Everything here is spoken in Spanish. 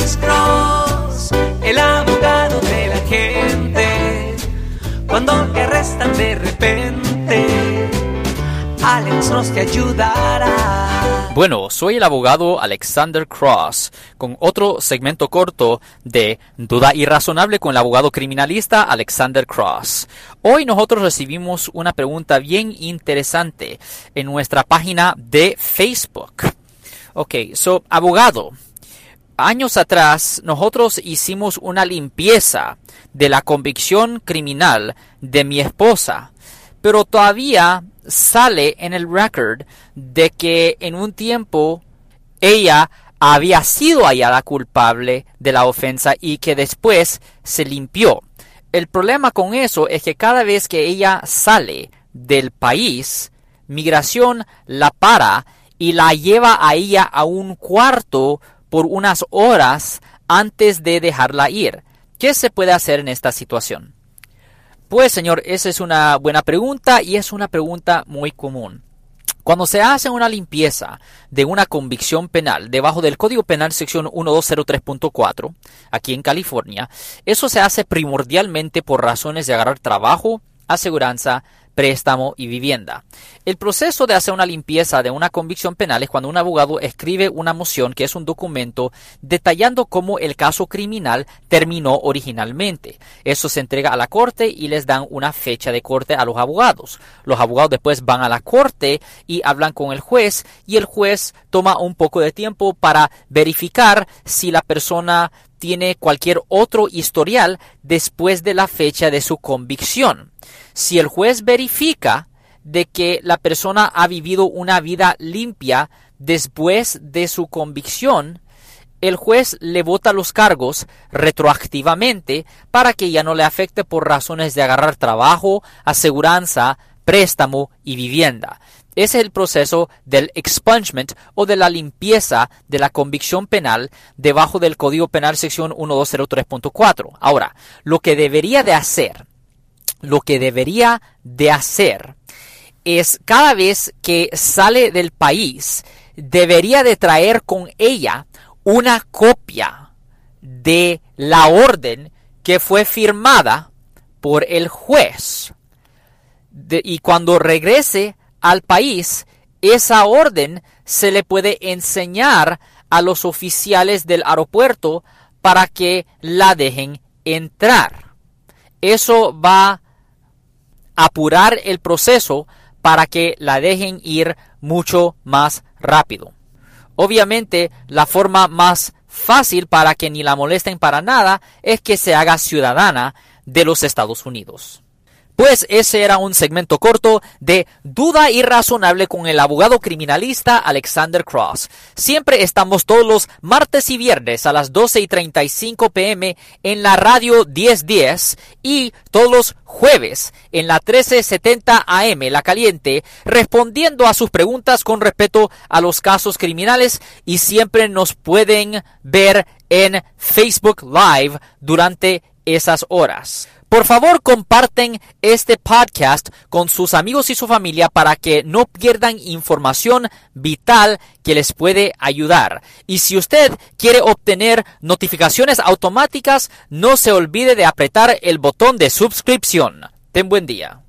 Cross, el abogado de la gente. Cuando te arrestan de repente, Alex Cross ayudará. Bueno, soy el abogado Alexander Cross con otro segmento corto de Duda Irrazonable con el abogado criminalista Alexander Cross. Hoy nosotros recibimos una pregunta bien interesante en nuestra página de Facebook. Ok, so, abogado, años atrás nosotros hicimos una limpieza de la convicción criminal de mi esposa, pero todavía sale en el record de que en un tiempo ella había sido hallada culpable de la ofensa y que después se limpió. El problema con eso es que cada vez que ella sale del país, migración la para y la lleva a ella a un cuarto por unas horas antes de dejarla ir. ¿Qué se puede hacer en esta situación? Pues señor, esa es una buena pregunta y es una pregunta muy común. Cuando se hace una limpieza de una convicción penal debajo del Código Penal sección 1203.4, aquí en California, eso se hace primordialmente por razones de agarrar trabajo, aseguranza, préstamo y vivienda. El proceso de hacer una limpieza de una convicción penal es cuando un abogado escribe una moción que es un documento detallando cómo el caso criminal terminó originalmente. Eso se entrega a la corte y les dan una fecha de corte a los abogados. Los abogados después van a la corte y hablan con el juez y el juez toma un poco de tiempo para verificar si la persona tiene cualquier otro historial después de la fecha de su convicción. Si el juez verifica de que la persona ha vivido una vida limpia después de su convicción, el juez le vota los cargos retroactivamente para que ya no le afecte por razones de agarrar trabajo, aseguranza, préstamo y vivienda. Es el proceso del expungement o de la limpieza de la convicción penal debajo del Código Penal sección 1203.4. Ahora, lo que debería de hacer, lo que debería de hacer es cada vez que sale del país, debería de traer con ella una copia de la orden que fue firmada por el juez. y cuando regrese al país, esa orden se le puede enseñar a los oficiales del aeropuerto para que la dejen entrar. Eso va a apurar el proceso para que la dejen ir mucho más rápido. Obviamente, la forma más fácil para que ni la molesten para nada es que se haga ciudadana de los Estados Unidos. Pues ese era un segmento corto de Duda Irrazonable con el abogado criminalista Alexander Cross. Siempre estamos todos los martes y viernes a las 12 y 35 pm en la radio 1010 y todos los jueves en la 1370 AM La Caliente respondiendo a sus preguntas con respecto a los casos criminales y siempre nos pueden ver en Facebook Live durante esas horas. Por favor, comparten este podcast con sus amigos y su familia para que no pierdan información vital que les puede ayudar. Y si usted quiere obtener notificaciones automáticas, no se olvide de apretar el botón de suscripción. Ten buen día.